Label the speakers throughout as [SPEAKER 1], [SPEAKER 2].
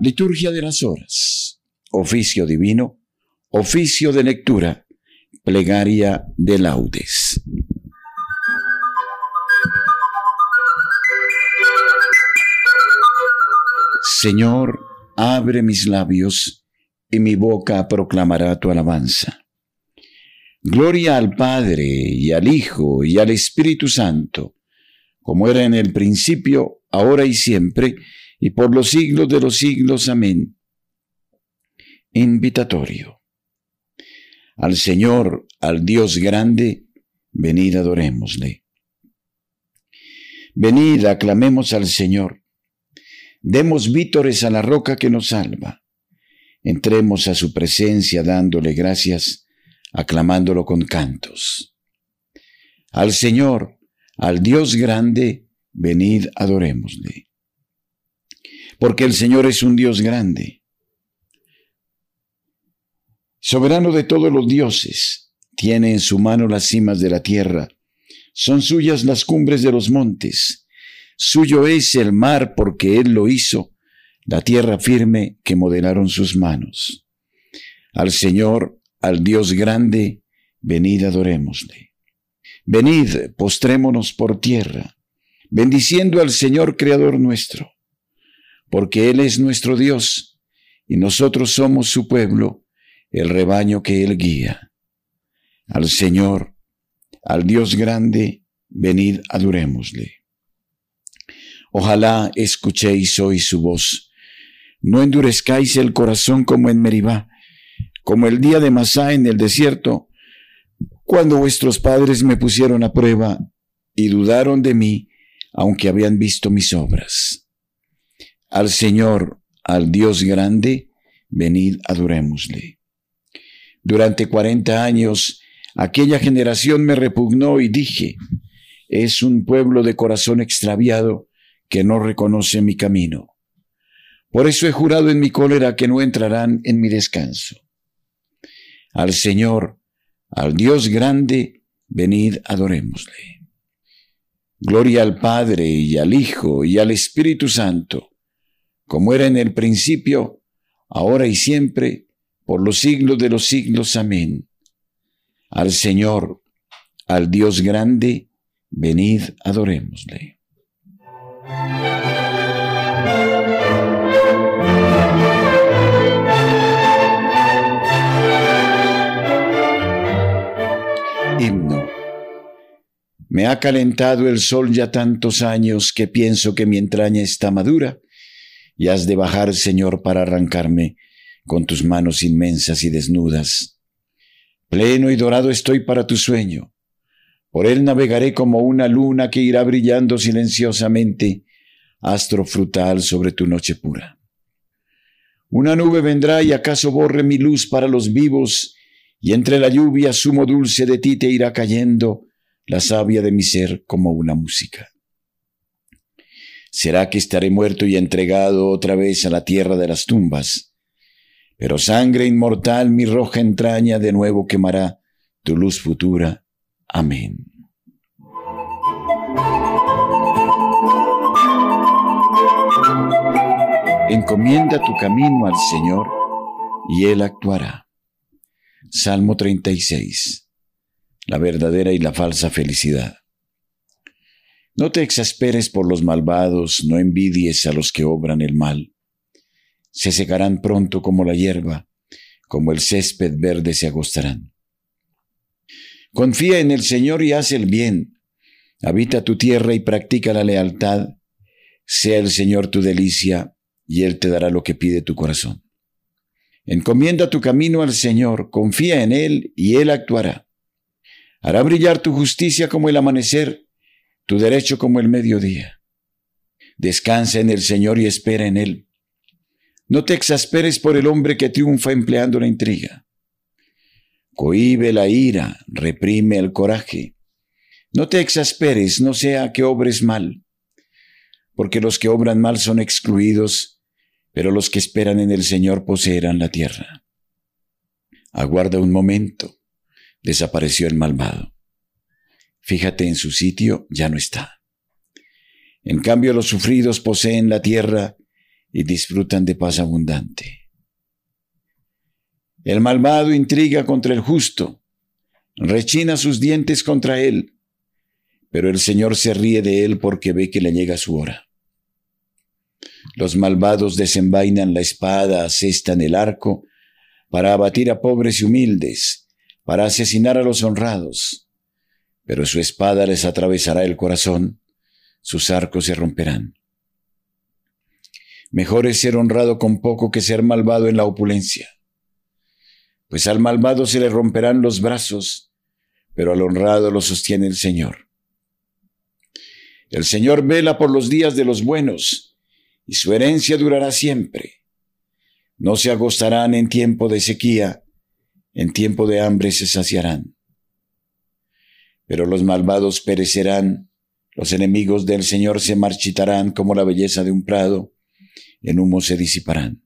[SPEAKER 1] Liturgia de las Horas, oficio divino, oficio de lectura, plegaria de laudes. Señor, abre mis labios y mi boca proclamará tu alabanza. Gloria al Padre y al Hijo y al Espíritu Santo, como era en el principio, ahora y siempre, y por los siglos de los siglos. Amén. Invitatorio. Al Señor, al Dios grande, venid adorémosle. Venid, aclamemos al Señor. Demos vítores a la roca que nos salva. Entremos a su presencia dándole gracias, aclamándolo con cantos. Al Señor, al Dios grande, venid adorémosle porque el Señor es un Dios grande. Soberano de todos los dioses, tiene en su mano las cimas de la tierra, son suyas las cumbres de los montes, suyo es el mar porque Él lo hizo, la tierra firme que modelaron sus manos. Al Señor, al Dios grande, venid adorémosle. Venid, postrémonos por tierra, bendiciendo al Señor Creador nuestro porque Él es nuestro Dios y nosotros somos su pueblo, el rebaño que Él guía. Al Señor, al Dios grande, venid adorémosle. Ojalá escuchéis hoy su voz. No endurezcáis el corazón como en Meribá, como el día de Masá en el desierto, cuando vuestros padres me pusieron a prueba y dudaron de mí, aunque habían visto mis obras al Señor, al Dios grande, venid adorémosle. Durante cuarenta años aquella generación me repugnó y dije, es un pueblo de corazón extraviado que no reconoce mi camino. Por eso he jurado en mi cólera que no entrarán en mi descanso. Al Señor, al Dios grande, venid adorémosle. Gloria al Padre y al Hijo y al Espíritu Santo como era en el principio, ahora y siempre, por los siglos de los siglos. Amén. Al Señor, al Dios grande, venid, adorémosle. Himno. Me ha calentado el sol ya tantos años que pienso que mi entraña está madura y has de bajar, Señor, para arrancarme con tus manos inmensas y desnudas. Pleno y dorado estoy para tu sueño. Por él navegaré como una luna que irá brillando silenciosamente, astro frutal sobre tu noche pura. Una nube vendrá y acaso borre mi luz para los vivos, y entre la lluvia sumo dulce de ti te irá cayendo la savia de mi ser como una música. ¿Será que estaré muerto y entregado otra vez a la tierra de las tumbas? Pero sangre inmortal mi roja entraña de nuevo quemará tu luz futura. Amén. Encomienda tu camino al Señor y Él actuará. Salmo 36. La verdadera y la falsa felicidad. No te exasperes por los malvados, no envidies a los que obran el mal. Se secarán pronto como la hierba, como el césped verde se agostarán. Confía en el Señor y haz el bien. Habita tu tierra y practica la lealtad. Sea el Señor tu delicia, y Él te dará lo que pide tu corazón. Encomienda tu camino al Señor, confía en Él, y Él actuará. Hará brillar tu justicia como el amanecer tu derecho como el mediodía. Descansa en el Señor y espera en Él. No te exasperes por el hombre que triunfa empleando la intriga. Cohibe la ira, reprime el coraje. No te exasperes, no sea que obres mal, porque los que obran mal son excluidos, pero los que esperan en el Señor poseerán la tierra. Aguarda un momento, desapareció el malvado. Fíjate en su sitio, ya no está. En cambio los sufridos poseen la tierra y disfrutan de paz abundante. El malvado intriga contra el justo, rechina sus dientes contra él, pero el Señor se ríe de él porque ve que le llega su hora. Los malvados desenvainan la espada, asestan el arco, para abatir a pobres y humildes, para asesinar a los honrados. Pero su espada les atravesará el corazón, sus arcos se romperán. Mejor es ser honrado con poco que ser malvado en la opulencia pues al malvado se le romperán los brazos, pero al honrado lo sostiene el Señor. El Señor vela por los días de los buenos, y su herencia durará siempre. No se agostarán en tiempo de sequía, en tiempo de hambre se saciarán. Pero los malvados perecerán, los enemigos del Señor se marchitarán como la belleza de un prado, en humo se disiparán.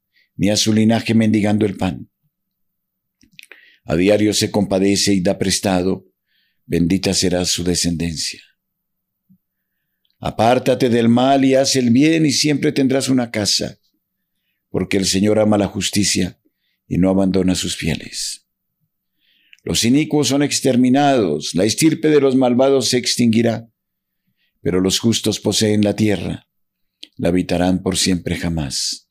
[SPEAKER 1] ni a su linaje mendigando el pan. A diario se compadece y da prestado, bendita será su descendencia. Apártate del mal y haz el bien y siempre tendrás una casa, porque el Señor ama la justicia y no abandona a sus fieles. Los inicuos son exterminados, la estirpe de los malvados se extinguirá, pero los justos poseen la tierra, la habitarán por siempre jamás.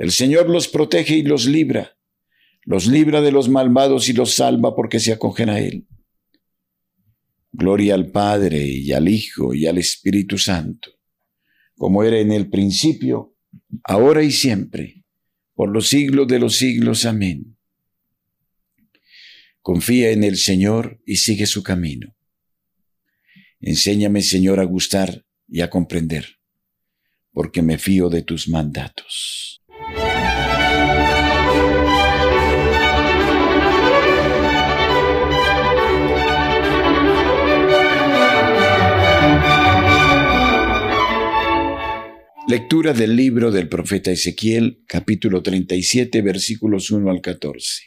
[SPEAKER 1] El Señor los protege y los libra, los libra de los malvados y los salva porque se acogen a Él. Gloria al Padre y al Hijo y al Espíritu Santo, como era en el principio, ahora y siempre, por los siglos de los siglos. Amén. Confía en el Señor y sigue su camino. Enséñame, Señor, a gustar y a comprender, porque me fío de tus mandatos. Lectura del libro del profeta Ezequiel, capítulo 37, versículos 1 al 14.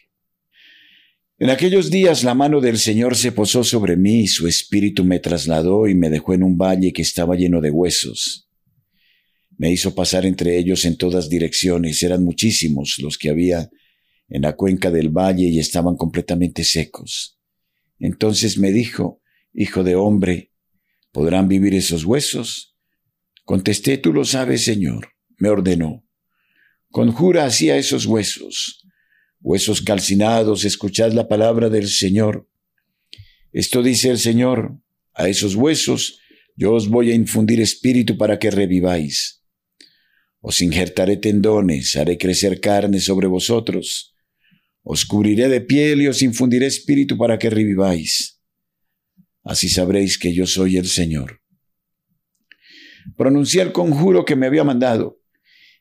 [SPEAKER 1] En aquellos días la mano del Señor se posó sobre mí y su espíritu me trasladó y me dejó en un valle que estaba lleno de huesos. Me hizo pasar entre ellos en todas direcciones, eran muchísimos los que había en la cuenca del valle y estaban completamente secos. Entonces me dijo, Hijo de hombre, ¿podrán vivir esos huesos? Contesté, tú lo sabes, Señor. Me ordenó. Conjura hacia esos huesos. Huesos calcinados, escuchad la palabra del Señor. Esto dice el Señor, a esos huesos yo os voy a infundir espíritu para que reviváis. Os injertaré tendones, haré crecer carne sobre vosotros. Os cubriré de piel y os infundiré espíritu para que reviváis. Así sabréis que yo soy el Señor pronuncié el conjuro que me había mandado,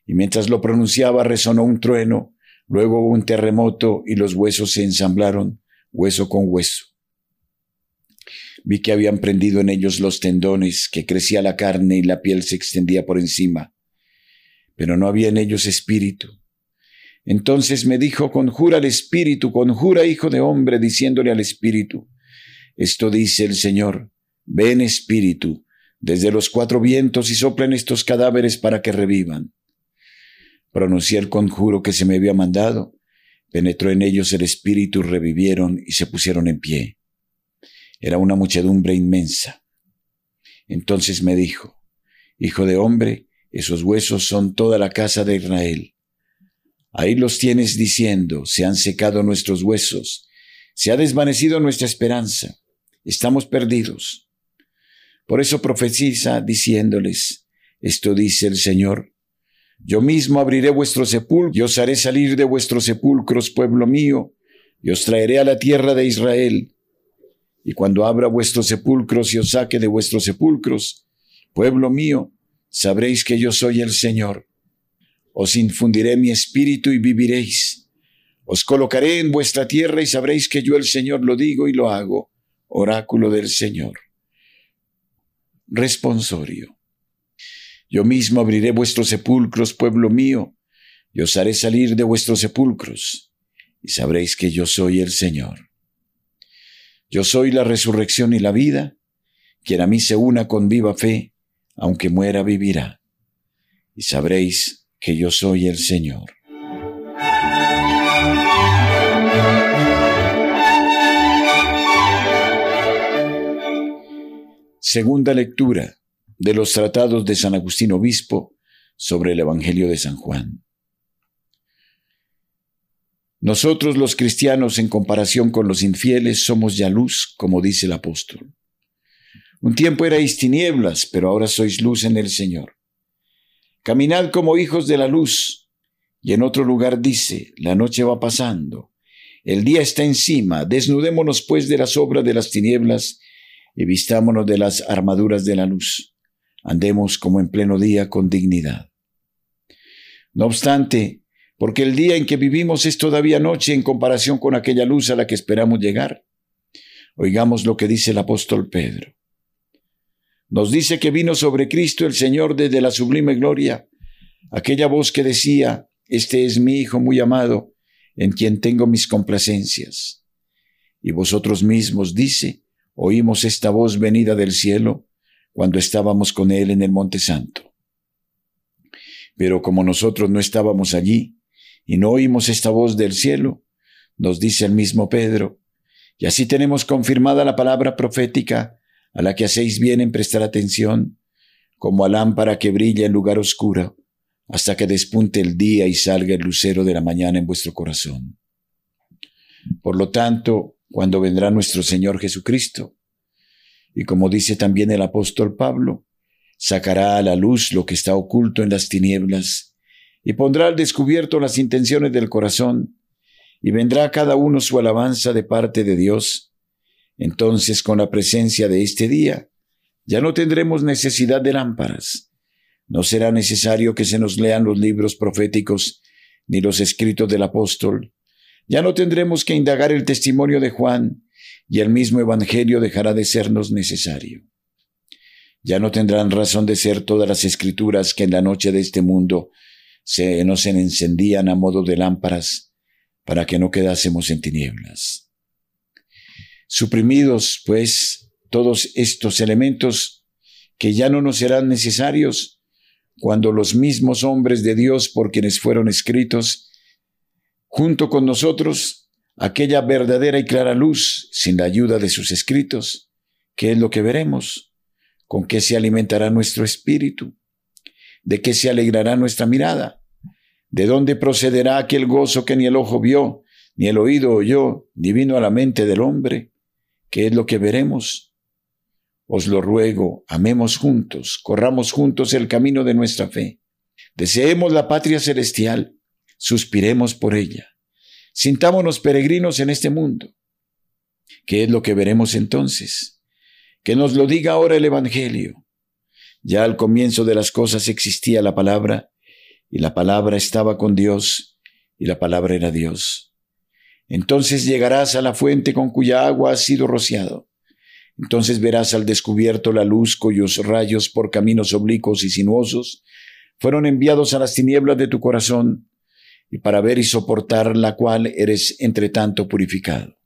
[SPEAKER 1] y mientras lo pronunciaba resonó un trueno, luego un terremoto y los huesos se ensamblaron, hueso con hueso. Vi que habían prendido en ellos los tendones, que crecía la carne y la piel se extendía por encima, pero no había en ellos espíritu. Entonces me dijo, conjura al espíritu, conjura hijo de hombre, diciéndole al espíritu, esto dice el Señor, ven espíritu, desde los cuatro vientos y soplen estos cadáveres para que revivan. Pronuncié el conjuro que se me había mandado, penetró en ellos el espíritu, revivieron y se pusieron en pie. Era una muchedumbre inmensa. Entonces me dijo, Hijo de hombre, esos huesos son toda la casa de Israel. Ahí los tienes diciendo, se han secado nuestros huesos, se ha desvanecido nuestra esperanza, estamos perdidos. Por eso profetiza diciéndoles, esto dice el Señor, yo mismo abriré vuestro sepulcro y os haré salir de vuestros sepulcros, pueblo mío, y os traeré a la tierra de Israel. Y cuando abra vuestros sepulcros y os saque de vuestros sepulcros, pueblo mío, sabréis que yo soy el Señor. Os infundiré mi espíritu y viviréis. Os colocaré en vuestra tierra y sabréis que yo el Señor lo digo y lo hago. Oráculo del Señor responsorio. Yo mismo abriré vuestros sepulcros, pueblo mío, y os haré salir de vuestros sepulcros, y sabréis que yo soy el Señor. Yo soy la resurrección y la vida, quien a mí se una con viva fe, aunque muera vivirá, y sabréis que yo soy el Señor. Segunda lectura de los tratados de San Agustín Obispo sobre el Evangelio de San Juan. Nosotros los cristianos en comparación con los infieles somos ya luz, como dice el apóstol. Un tiempo erais tinieblas, pero ahora sois luz en el Señor. Caminad como hijos de la luz. Y en otro lugar dice, la noche va pasando, el día está encima, desnudémonos pues de las obras de las tinieblas y vistámonos de las armaduras de la luz. Andemos como en pleno día con dignidad. No obstante, porque el día en que vivimos es todavía noche en comparación con aquella luz a la que esperamos llegar. Oigamos lo que dice el apóstol Pedro. Nos dice que vino sobre Cristo el Señor desde la sublime gloria, aquella voz que decía, Este es mi Hijo muy amado, en quien tengo mis complacencias. Y vosotros mismos, dice, oímos esta voz venida del cielo cuando estábamos con Él en el Monte Santo. Pero como nosotros no estábamos allí y no oímos esta voz del cielo, nos dice el mismo Pedro, y así tenemos confirmada la palabra profética a la que hacéis bien en prestar atención, como a lámpara que brilla en lugar oscuro, hasta que despunte el día y salga el lucero de la mañana en vuestro corazón. Por lo tanto, cuando vendrá nuestro Señor Jesucristo. Y como dice también el apóstol Pablo, sacará a la luz lo que está oculto en las tinieblas y pondrá al descubierto las intenciones del corazón y vendrá cada uno su alabanza de parte de Dios. Entonces, con la presencia de este día, ya no tendremos necesidad de lámparas. No será necesario que se nos lean los libros proféticos ni los escritos del apóstol, ya no tendremos que indagar el testimonio de Juan y el mismo Evangelio dejará de sernos necesario. Ya no tendrán razón de ser todas las escrituras que en la noche de este mundo se nos encendían a modo de lámparas para que no quedásemos en tinieblas. Suprimidos, pues, todos estos elementos que ya no nos serán necesarios cuando los mismos hombres de Dios por quienes fueron escritos junto con nosotros aquella verdadera y clara luz sin la ayuda de sus escritos, que es lo que veremos, con qué se alimentará nuestro espíritu, de qué se alegrará nuestra mirada, de dónde procederá aquel gozo que ni el ojo vio, ni el oído oyó, ni vino a la mente del hombre, que es lo que veremos. Os lo ruego, amemos juntos, corramos juntos el camino de nuestra fe, deseemos la patria celestial, suspiremos por ella. Sintámonos peregrinos en este mundo. ¿Qué es lo que veremos entonces? Que nos lo diga ahora el Evangelio. Ya al comienzo de las cosas existía la palabra, y la palabra estaba con Dios, y la palabra era Dios. Entonces llegarás a la fuente con cuya agua has sido rociado. Entonces verás al descubierto la luz cuyos rayos por caminos oblicuos y sinuosos fueron enviados a las tinieblas de tu corazón, y para ver y soportar la cual eres entre tanto purificado.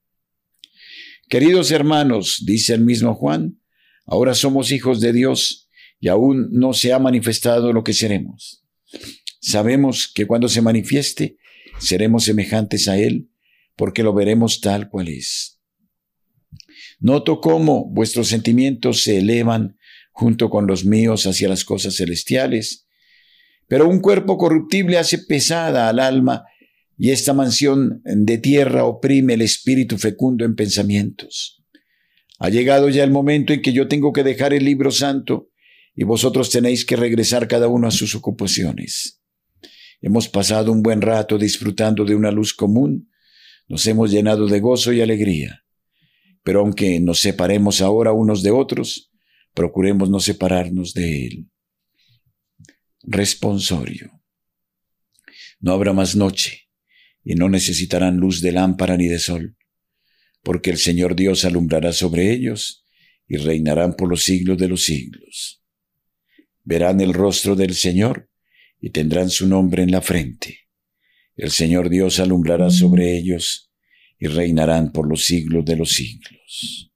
[SPEAKER 1] Queridos hermanos, dice el mismo Juan, ahora somos hijos de Dios y aún no se ha manifestado lo que seremos. Sabemos que cuando se manifieste, seremos semejantes a Él, porque lo veremos tal cual es. Noto cómo vuestros sentimientos se elevan junto con los míos hacia las cosas celestiales, pero un cuerpo corruptible hace pesada al alma y esta mansión de tierra oprime el espíritu fecundo en pensamientos. Ha llegado ya el momento en que yo tengo que dejar el libro santo y vosotros tenéis que regresar cada uno a sus ocupaciones. Hemos pasado un buen rato disfrutando de una luz común, nos hemos llenado de gozo y alegría. Pero aunque nos separemos ahora unos de otros, procuremos no separarnos de Él responsorio. No habrá más noche, y no necesitarán luz de lámpara ni de sol, porque el Señor Dios alumbrará sobre ellos, y reinarán por los siglos de los siglos. Verán el rostro del Señor, y tendrán su nombre en la frente. El Señor Dios alumbrará sobre ellos, y reinarán por los siglos de los siglos.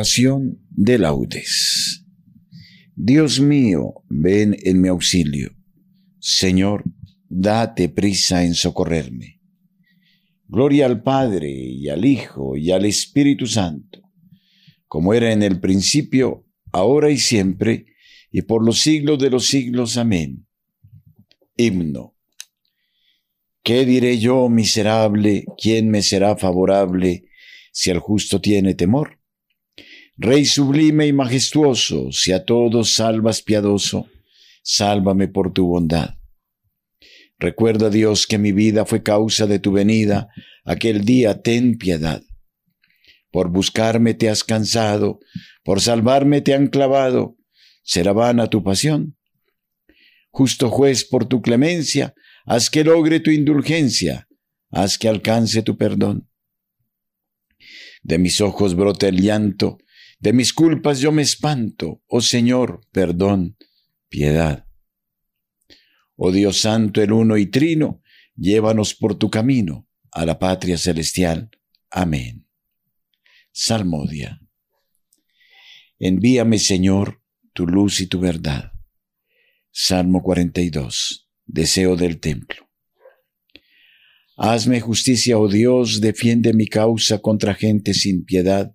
[SPEAKER 1] Oración de laudes. Dios mío, ven en mi auxilio. Señor, date prisa en socorrerme. Gloria al Padre y al Hijo y al Espíritu Santo, como era en el principio, ahora y siempre, y por los siglos de los siglos. Amén. Himno. ¿Qué diré yo, miserable? ¿Quién me será favorable si el justo tiene temor? Rey sublime y majestuoso, si a todos salvas piadoso, sálvame por tu bondad. Recuerda, Dios, que mi vida fue causa de tu venida, aquel día ten piedad. Por buscarme te has cansado, por salvarme te han clavado, ¿será vana tu pasión? Justo juez, por tu clemencia, haz que logre tu indulgencia, haz que alcance tu perdón. De mis ojos brota el llanto, de mis culpas yo me espanto, oh Señor, perdón, piedad. Oh Dios Santo, el uno y trino, llévanos por tu camino a la patria celestial. Amén. Salmodia. Envíame, Señor, tu luz y tu verdad. Salmo 42. Deseo del templo. Hazme justicia, oh Dios, defiende mi causa contra gente sin piedad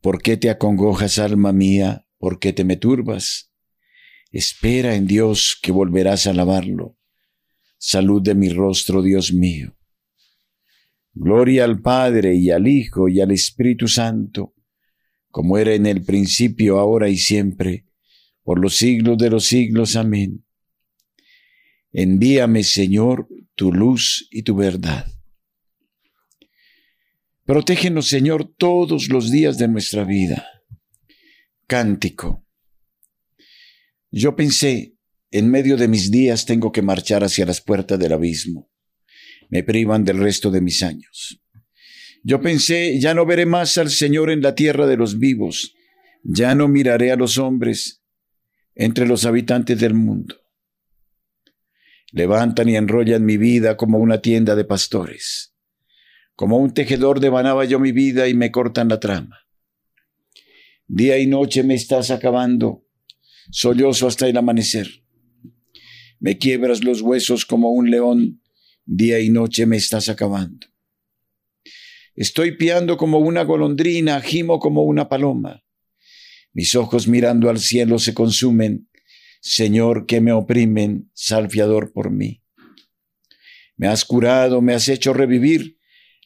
[SPEAKER 1] ¿Por qué te acongojas, alma mía? ¿Por qué te me turbas? Espera en Dios que volverás a alabarlo. Salud de mi rostro, Dios mío. Gloria al Padre y al Hijo y al Espíritu Santo, como era en el principio, ahora y siempre, por los siglos de los siglos. Amén. Envíame, Señor, tu luz y tu verdad Protégenos, Señor, todos los días de nuestra vida. Cántico. Yo pensé, en medio de mis días tengo que marchar hacia las puertas del abismo. Me privan del resto de mis años. Yo pensé, ya no veré más al Señor en la tierra de los vivos, ya no miraré a los hombres entre los habitantes del mundo. levantan y enrollan mi vida como una tienda de pastores. Como un tejedor devanaba yo mi vida y me cortan la trama. Día y noche me estás acabando, sollozo hasta el amanecer. Me quiebras los huesos como un león, día y noche me estás acabando. Estoy piando como una golondrina, gimo como una paloma. Mis ojos mirando al cielo se consumen, Señor, que me oprimen, salfiador por mí. Me has curado, me has hecho revivir,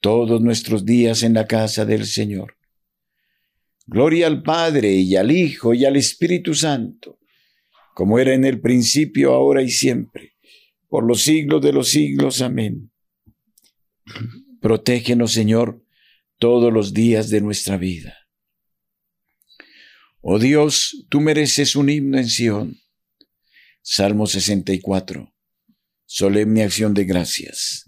[SPEAKER 1] todos nuestros días en la casa del Señor. Gloria al Padre y al Hijo y al Espíritu Santo, como era en el principio, ahora y siempre, por los siglos de los siglos. Amén. Protégenos, Señor, todos los días de nuestra vida. Oh Dios, tú mereces un himno en Sión. Salmo 64. Solemne acción de gracias.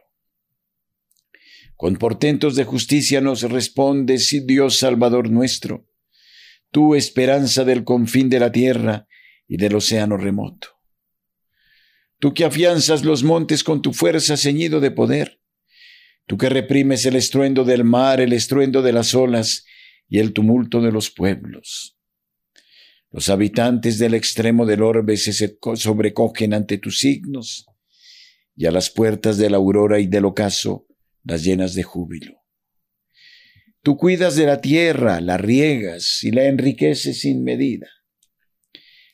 [SPEAKER 1] Con portentos de justicia nos respondes, Dios Salvador nuestro, tú esperanza del confín de la tierra y del océano remoto. Tú que afianzas los montes con tu fuerza ceñido de poder, tú que reprimes el estruendo del mar, el estruendo de las olas, y el tumulto de los pueblos. Los habitantes del extremo del orbe se sobrecogen ante tus signos, y a las puertas de la aurora y del ocaso las llenas de júbilo. Tú cuidas de la tierra, la riegas y la enriqueces sin medida.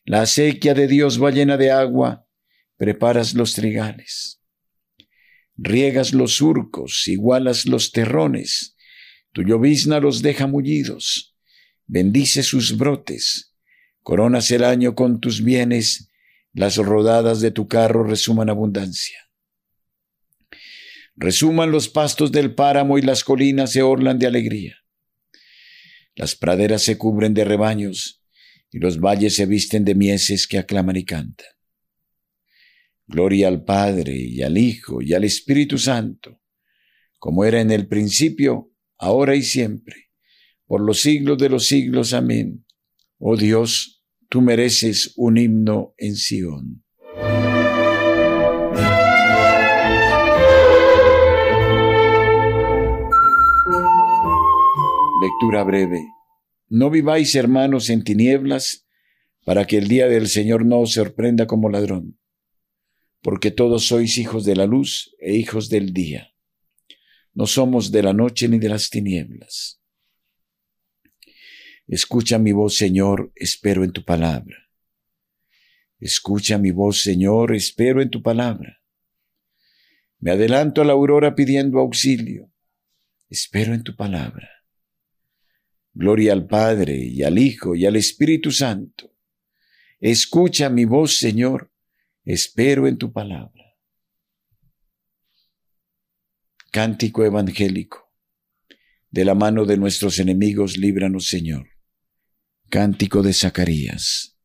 [SPEAKER 1] La acequia de Dios va llena de agua, preparas los trigales. Riegas los surcos, igualas los terrones, tu llovizna los deja mullidos, bendice sus brotes, coronas el año con tus bienes, las rodadas de tu carro resuman abundancia. Resuman los pastos del páramo y las colinas se orlan de alegría. Las praderas se cubren de rebaños y los valles se visten de mieses que aclaman y cantan. Gloria al Padre y al Hijo y al Espíritu Santo, como era en el principio, ahora y siempre, por los siglos de los siglos. Amén. Oh Dios, tú mereces un himno en Sión. Lectura breve. No viváis, hermanos, en tinieblas, para que el día del Señor no os sorprenda como ladrón, porque todos sois hijos de la luz e hijos del día. No somos de la noche ni de las tinieblas. Escucha mi voz, Señor, espero en tu palabra. Escucha mi voz, Señor, espero en tu palabra. Me adelanto a la aurora pidiendo auxilio. Espero en tu palabra. Gloria al Padre y al Hijo y al Espíritu Santo. Escucha mi voz, Señor, espero en tu palabra. Cántico evangélico. De la mano de nuestros enemigos, líbranos, Señor. Cántico de Zacarías.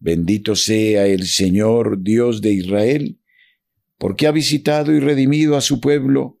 [SPEAKER 1] Bendito sea el Señor, Dios de Israel, porque ha visitado y redimido a su pueblo,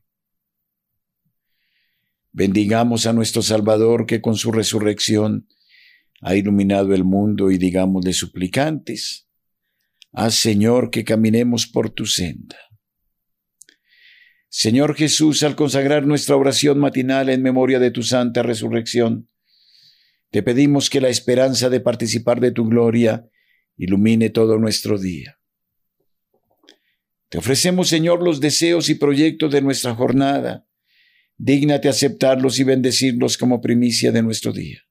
[SPEAKER 1] Bendigamos a nuestro Salvador que con su resurrección ha iluminado el mundo y digámosle suplicantes, haz Señor que caminemos por tu senda. Señor Jesús, al consagrar nuestra oración matinal en memoria de tu santa resurrección, te pedimos que la esperanza de participar de tu gloria ilumine todo nuestro día. Te ofrecemos, Señor, los deseos y proyectos de nuestra jornada. Dígnate aceptarlos y bendecirlos como primicia de nuestro día.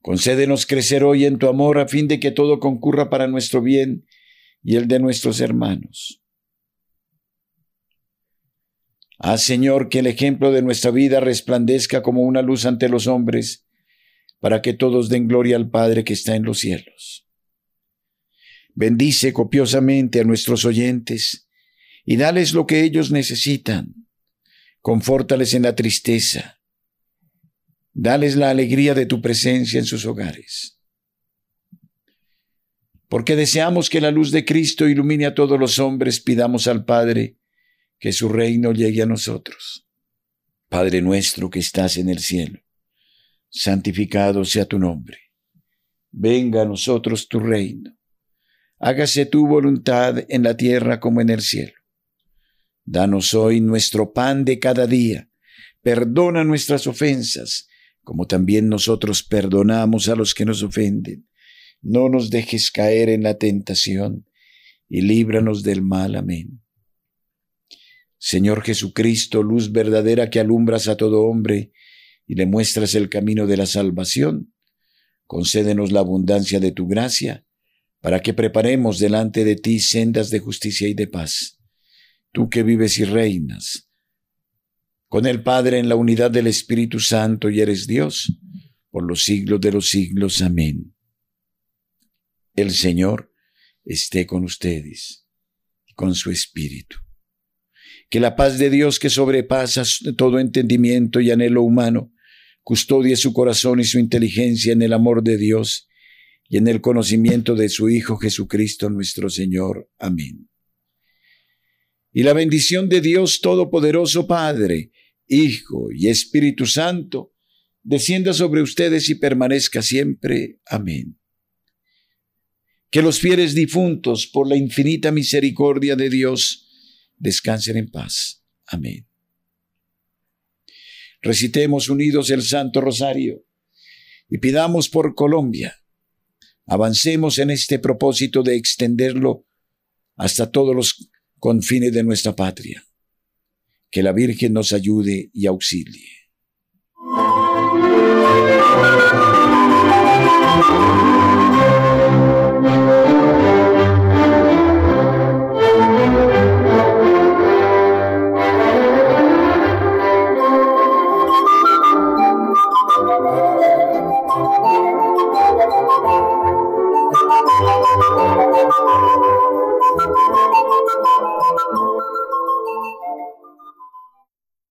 [SPEAKER 1] Concédenos crecer hoy en tu amor a fin de que todo concurra para nuestro bien y el de nuestros hermanos. Haz, Señor, que el ejemplo de nuestra vida resplandezca como una luz ante los hombres, para que todos den gloria al Padre que está en los cielos. Bendice copiosamente a nuestros oyentes y dales lo que ellos necesitan. Confórtales en la tristeza. Dales la alegría de tu presencia en sus hogares. Porque deseamos que la luz de Cristo ilumine a todos los hombres, pidamos al Padre, que su reino llegue a nosotros. Padre nuestro que estás en el cielo, santificado sea tu nombre. Venga a nosotros tu reino. Hágase tu voluntad en la tierra como en el cielo. Danos hoy nuestro pan de cada día. Perdona nuestras ofensas, como también nosotros perdonamos a los que nos ofenden. No nos dejes caer en la tentación, y líbranos del mal. Amén. Señor Jesucristo, luz verdadera que alumbras a todo hombre y le muestras el camino de la salvación, concédenos la abundancia de tu gracia, para que preparemos delante de ti sendas de justicia y de paz. Tú que vives y reinas, con el Padre en la unidad del Espíritu Santo y eres Dios, por los siglos de los siglos. Amén. El Señor esté con ustedes, con su Espíritu. Que la paz de Dios que sobrepasa todo entendimiento y anhelo humano, custodie su corazón y su inteligencia en el amor de Dios y en el conocimiento de su Hijo Jesucristo nuestro Señor. Amén. Y la bendición de Dios Todopoderoso Padre, Hijo y Espíritu Santo, descienda sobre ustedes y permanezca siempre. Amén. Que los fieles difuntos, por la infinita misericordia de Dios, descansen en paz. Amén. Recitemos unidos el Santo Rosario y pidamos por Colombia. Avancemos en este propósito de extenderlo hasta todos los confines de nuestra patria. Que la Virgen nos ayude y auxilie.